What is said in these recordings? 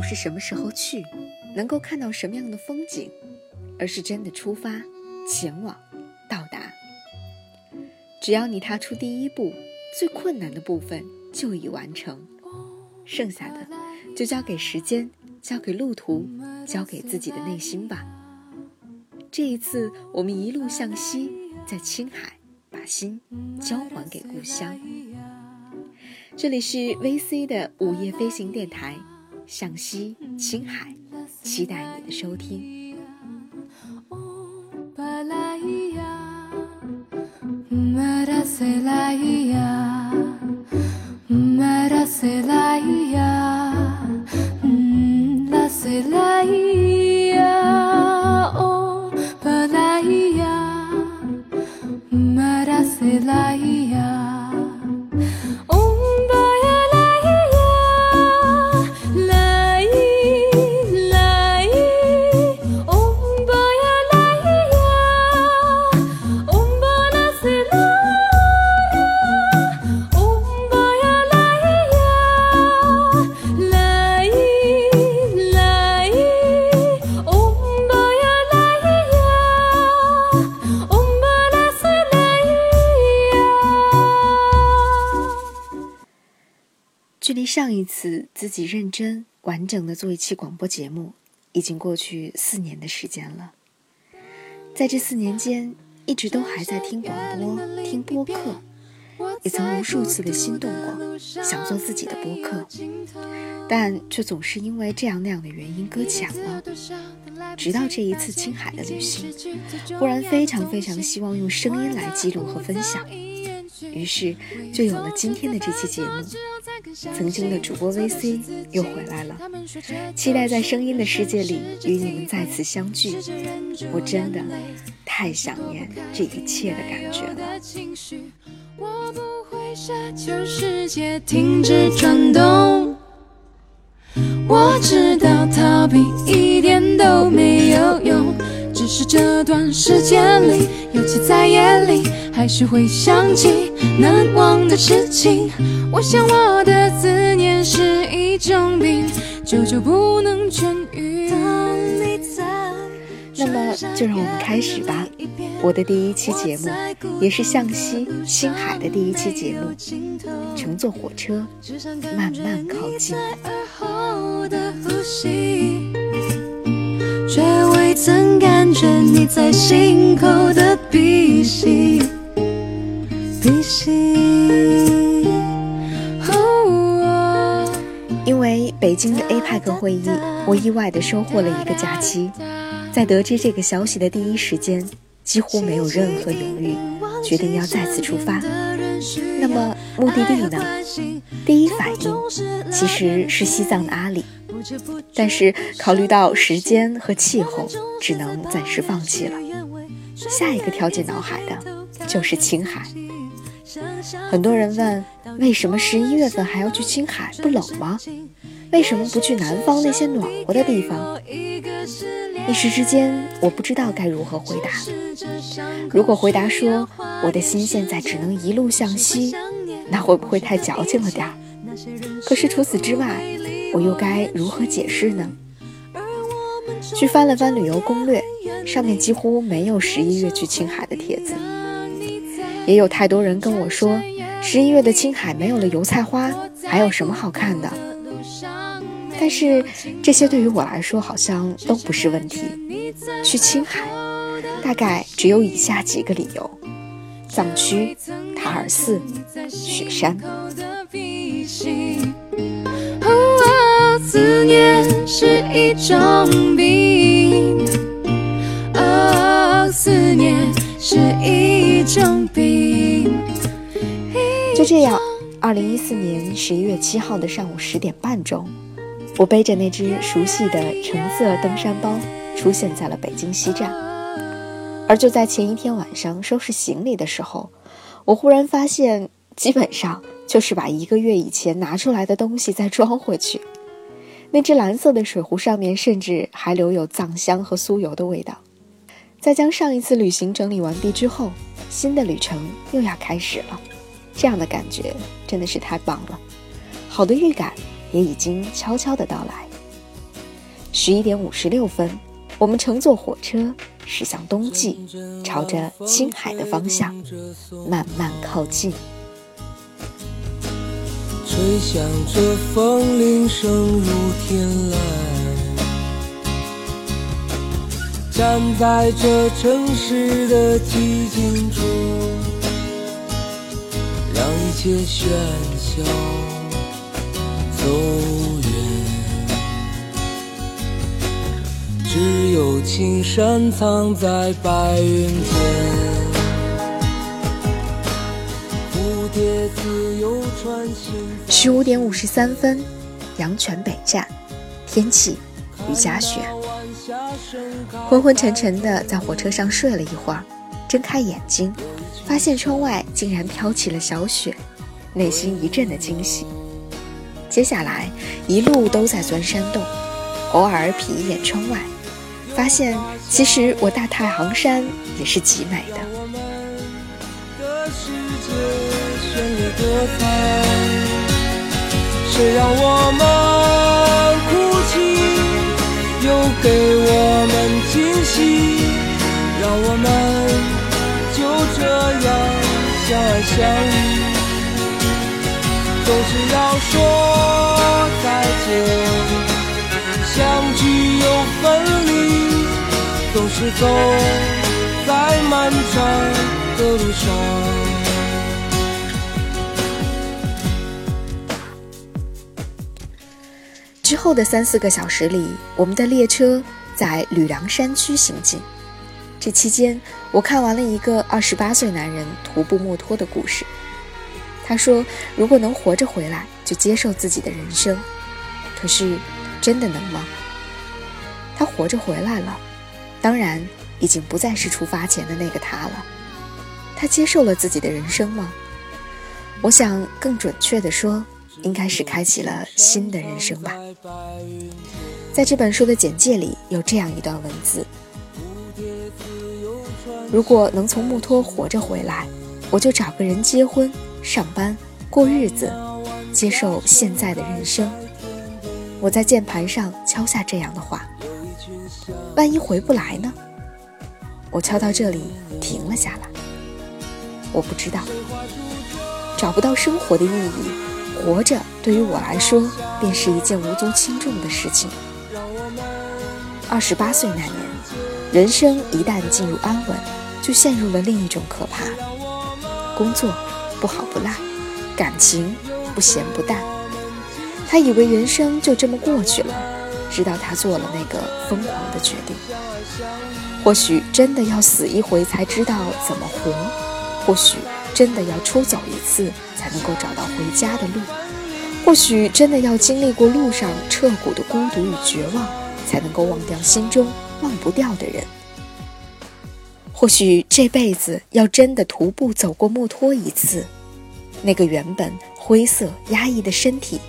不是什么时候去，能够看到什么样的风景，而是真的出发，前往，到达。只要你踏出第一步，最困难的部分就已完成，剩下的就交给时间，交给路途，交给自己的内心吧。这一次，我们一路向西，在青海把心交还给故乡。这里是 VC 的午夜飞行电台，向西青海，期待你的收听。上一次自己认真完整的做一期广播节目，已经过去四年的时间了。在这四年间，一直都还在听广播、听播客，也曾无数次的心动过，想做自己的播客，但却总是因为这样那样的原因搁浅了。直到这一次青海的旅行，忽然非常非常希望用声音来记录和分享。于是，就有了今天的这期节目。曾经的主播 VC 又回来了，期待在声音的世界里与你们再次相聚。我真的太想念这一切的感觉了。我知道逃避一点都没有用。只是这段时间里，尤其在夜里，还是会想起难忘的事情。我想我的思念是一种病，久久不能痊愈。那么，就让我们开始吧。我的第一期节目，也是向西青海的第一期节目，乘坐火车慢慢靠近。却未曾感觉你在心口的鼻息，鼻息。因为北京的 APEC 会议，我意外的收获了一个假期。在得知这个消息的第一时间，几乎没有任何犹豫，决定要再次出发。那么目的地呢？第一反应其实是西藏的阿里。但是考虑到时间和气候，只能暂时放弃了。下一个跳进脑海的就是青海。很多人问，为什么十一月份还要去青海？不冷吗？为什么不去南方那些暖和的地方？一时之间，我不知道该如何回答。如果回答说我的心现在只能一路向西，那会不会太矫情了点儿？可是除此之外，我又该如何解释呢？去翻了翻旅游攻略，上面几乎没有十一月去青海的帖子。也有太多人跟我说，十一月的青海没有了油菜花，还有什么好看的？但是这些对于我来说好像都不是问题。去青海，大概只有以下几个理由：藏区、塔尔寺、雪山。思念是一种病，哦，思念是一种病。就这样，二零一四年十一月七号的上午十点半钟，我背着那只熟悉的橙色登山包，出现在了北京西站。而就在前一天晚上收拾行李的时候，我忽然发现，基本上就是把一个月以前拿出来的东西再装回去。那只蓝色的水壶上面，甚至还留有藏香和酥油的味道。在将上一次旅行整理完毕之后，新的旅程又要开始了。这样的感觉真的是太棒了，好的预感也已经悄悄的到来。十一点五十六分，我们乘坐火车驶向冬季，朝着青海的方向慢慢靠近。吹响着风铃声如天籁，站在这城市的寂静处，让一切喧嚣走远。只有青山藏在白云间，蝴蝶自由穿行十五点五十三分，阳泉北站，天气雨夹雪，昏昏沉沉的在火车上睡了一会儿，睁开眼睛，发现窗外竟然飘起了小雪，内心一阵的惊喜。接下来一路都在钻山洞，偶尔瞥一眼窗外。发现，其实我大太行山也是极美的。谁让我们，给我们惊喜，让我们就这样相爱相依。总是要说再见，相聚又分离。总是走在漫长的路上。后的三四个小时里，我们的列车在吕梁山区行进。这期间，我看完了一个二十八岁男人徒步墨脱的故事。他说：“如果能活着回来，就接受自己的人生。”可是，真的能吗？他活着回来了。当然，已经不再是出发前的那个他了。他接受了自己的人生吗？我想，更准确的说，应该是开启了新的人生吧。在这本书的简介里有这样一段文字：如果能从木托活着回来，我就找个人结婚、上班、过日子，接受现在的人生。我在键盘上敲下这样的话。万一回不来呢？我敲到这里停了下来。我不知道，找不到生活的意义，活着对于我来说便是一件无足轻重的事情。二十八岁那年，人生一旦进入安稳，就陷入了另一种可怕。工作不好不赖，感情不咸不淡。他以为人生就这么过去了。直到他做了那个疯狂的决定，或许真的要死一回才知道怎么活，或许真的要出走一次才能够找到回家的路，或许真的要经历过路上彻骨的孤独与绝望，才能够忘掉心中忘不掉的人。或许这辈子要真的徒步走过墨脱一次，那个原本灰色压抑的身体。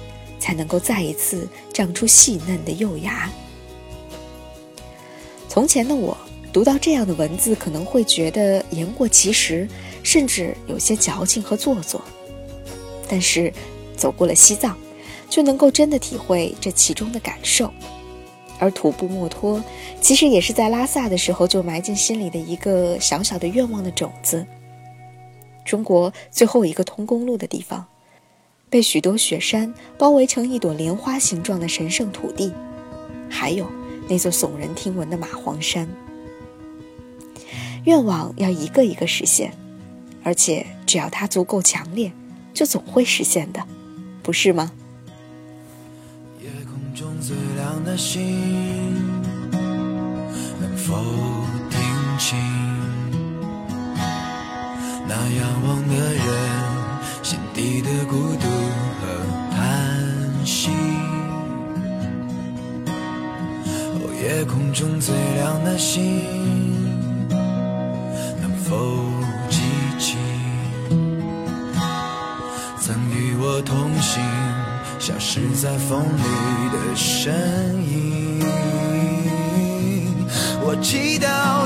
才能够再一次长出细嫩的幼芽。从前的我读到这样的文字，可能会觉得言过其实，甚至有些矫情和做作。但是走过了西藏，就能够真的体会这其中的感受。而徒步墨脱，其实也是在拉萨的时候就埋进心里的一个小小的愿望的种子。中国最后一个通公路的地方。被许多雪山包围成一朵莲花形状的神圣土地，还有那座耸人听闻的马黄山。愿望要一个一个实现，而且只要它足够强烈，就总会实现的，不是吗？夜空中最亮的星，能否听清那仰望的人？心底的孤独和叹息。哦，夜空中最亮的星，消失在风里的身影？我祈祷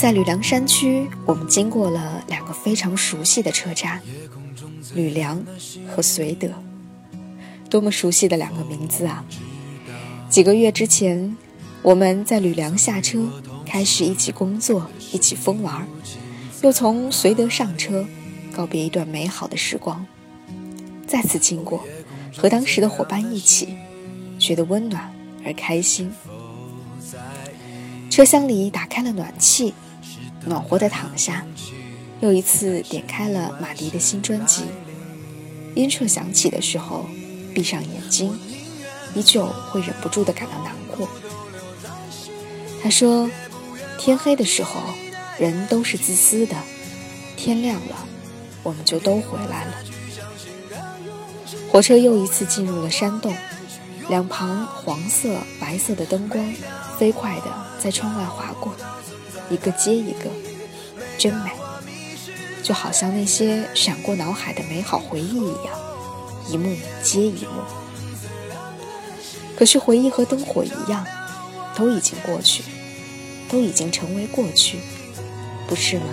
在吕梁山区，我们经过了两个非常熟悉的车站——吕梁和绥德。多么熟悉的两个名字啊！几个月之前，我们在吕梁下车，开始一起工作，一起疯玩，又从绥德上车，告别一段美好的时光。再次经过，和当时的伙伴一起，觉得温暖而开心。车厢里打开了暖气。暖和的躺下，又一次点开了马迪的新专辑。音彻响起的时候，闭上眼睛，依旧会忍不住的感到难过。他说：“天黑的时候，人都是自私的；天亮了，我们就都回来了。”火车又一次进入了山洞，两旁黄色、白色的灯光飞快地在窗外划过。一个接一个，真美，就好像那些闪过脑海的美好回忆一样，一幕接一幕。可是回忆和灯火一样，都已经过去，都已经成为过去，不是吗？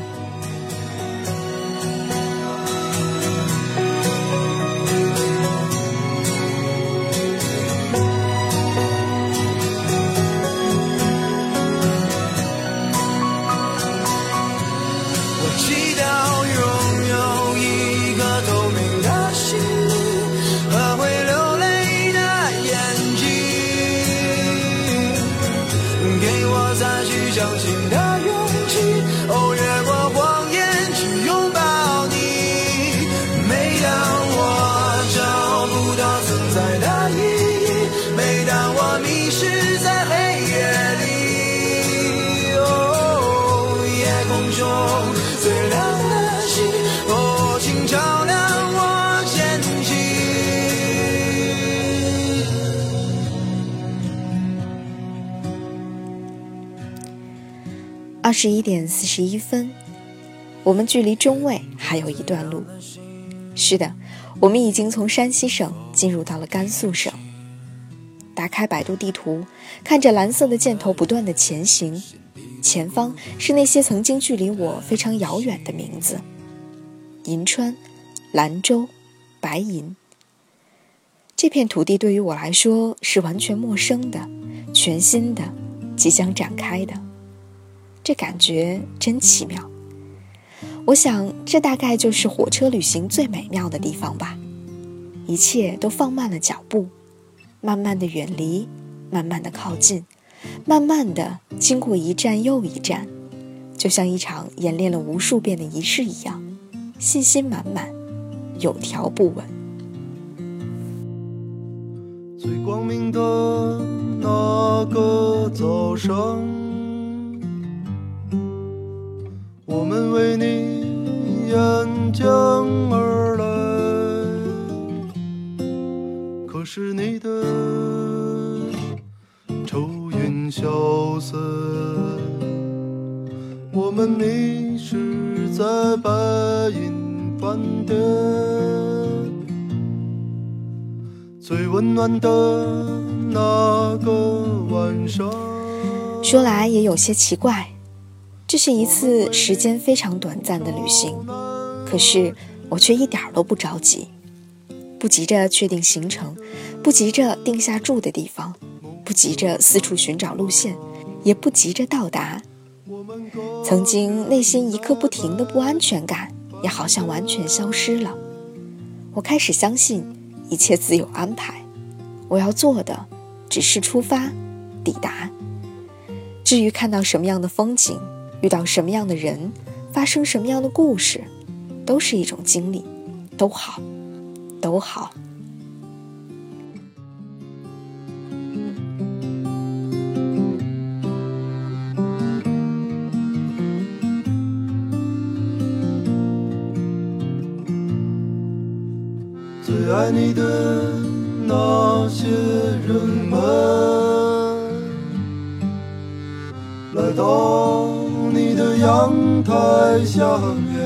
十一点四十一分，我们距离中卫还有一段路。是的，我们已经从山西省进入到了甘肃省。打开百度地图，看着蓝色的箭头不断的前行，前方是那些曾经距离我非常遥远的名字：银川、兰州、白银。这片土地对于我来说是完全陌生的、全新的、即将展开的。这感觉真奇妙，我想这大概就是火车旅行最美妙的地方吧。一切都放慢了脚步，慢慢的远离，慢慢的靠近，慢慢的经过一站又一站，就像一场演练了无数遍的仪式一样，信心满满，有条不紊。最光明的那个早上。我们为你沿江而来，可是你的愁云消散，我们迷失在白银饭店，最温暖的那个晚上。说来也有些奇怪。这是一次时间非常短暂的旅行，可是我却一点都不着急，不急着确定行程，不急着定下住的地方，不急着四处寻找路线，也不急着到达。曾经内心一刻不停的不安全感也好像完全消失了。我开始相信一切自有安排，我要做的只是出发，抵达。至于看到什么样的风景。遇到什么样的人，发生什么样的故事，都是一种经历，都好，都好。最爱你的那些人们，来到。阳台下面，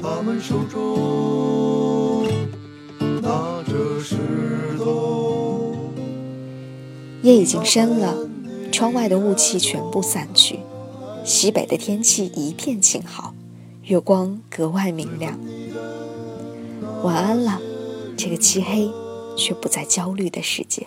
他们手中拿着石头。夜已经深了，窗外的雾气全部散去，西北的天气一片晴好，月光格外明亮。晚安了，这个漆黑却不再焦虑的世界。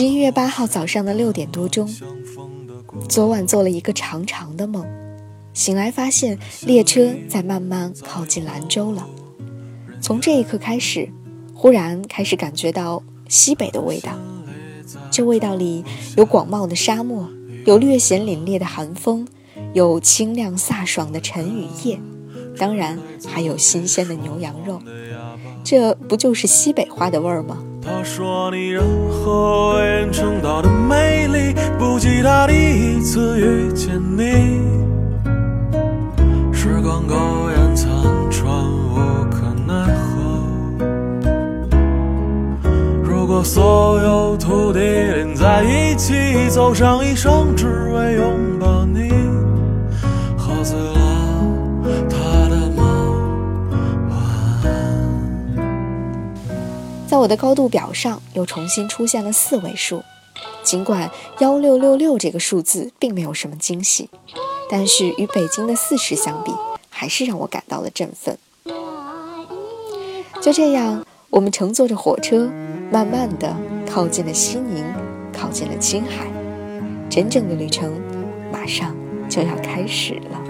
十一月八号早上的六点多钟，昨晚做了一个长长的梦，醒来发现列车在慢慢靠近兰州了。从这一刻开始，忽然开始感觉到。西北的味道，这味道里有广袤的沙漠，有略显凛冽的寒风，有清亮飒爽的晨雨夜，当然还有新鲜的牛羊肉。这不就是西北话的味儿吗？他说你任何为人称道的美丽，不及他第一次遇见你。时光苟延残喘。无可奈何。如果所有土地连在一起，走上一生，只为拥抱你。我的高度表上又重新出现了四位数，尽管幺六六六这个数字并没有什么惊喜，但是与北京的四十相比，还是让我感到了振奋。就这样，我们乘坐着火车。慢慢的靠近了西宁，靠近了青海，真正的旅程马上就要开始了。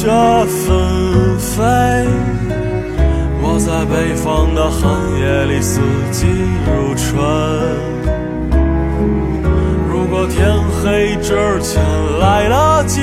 雪纷飞；我在北方的寒夜里，四季如春。如果天黑之前来得及，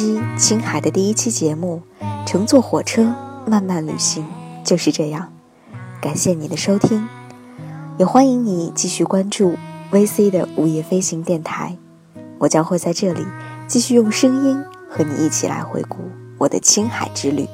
向西青海的第一期节目，乘坐火车慢慢旅行，就是这样。感谢你的收听，也欢迎你继续关注 VC 的午夜飞行电台。我将会在这里继续用声音和你一起来回顾我的青海之旅。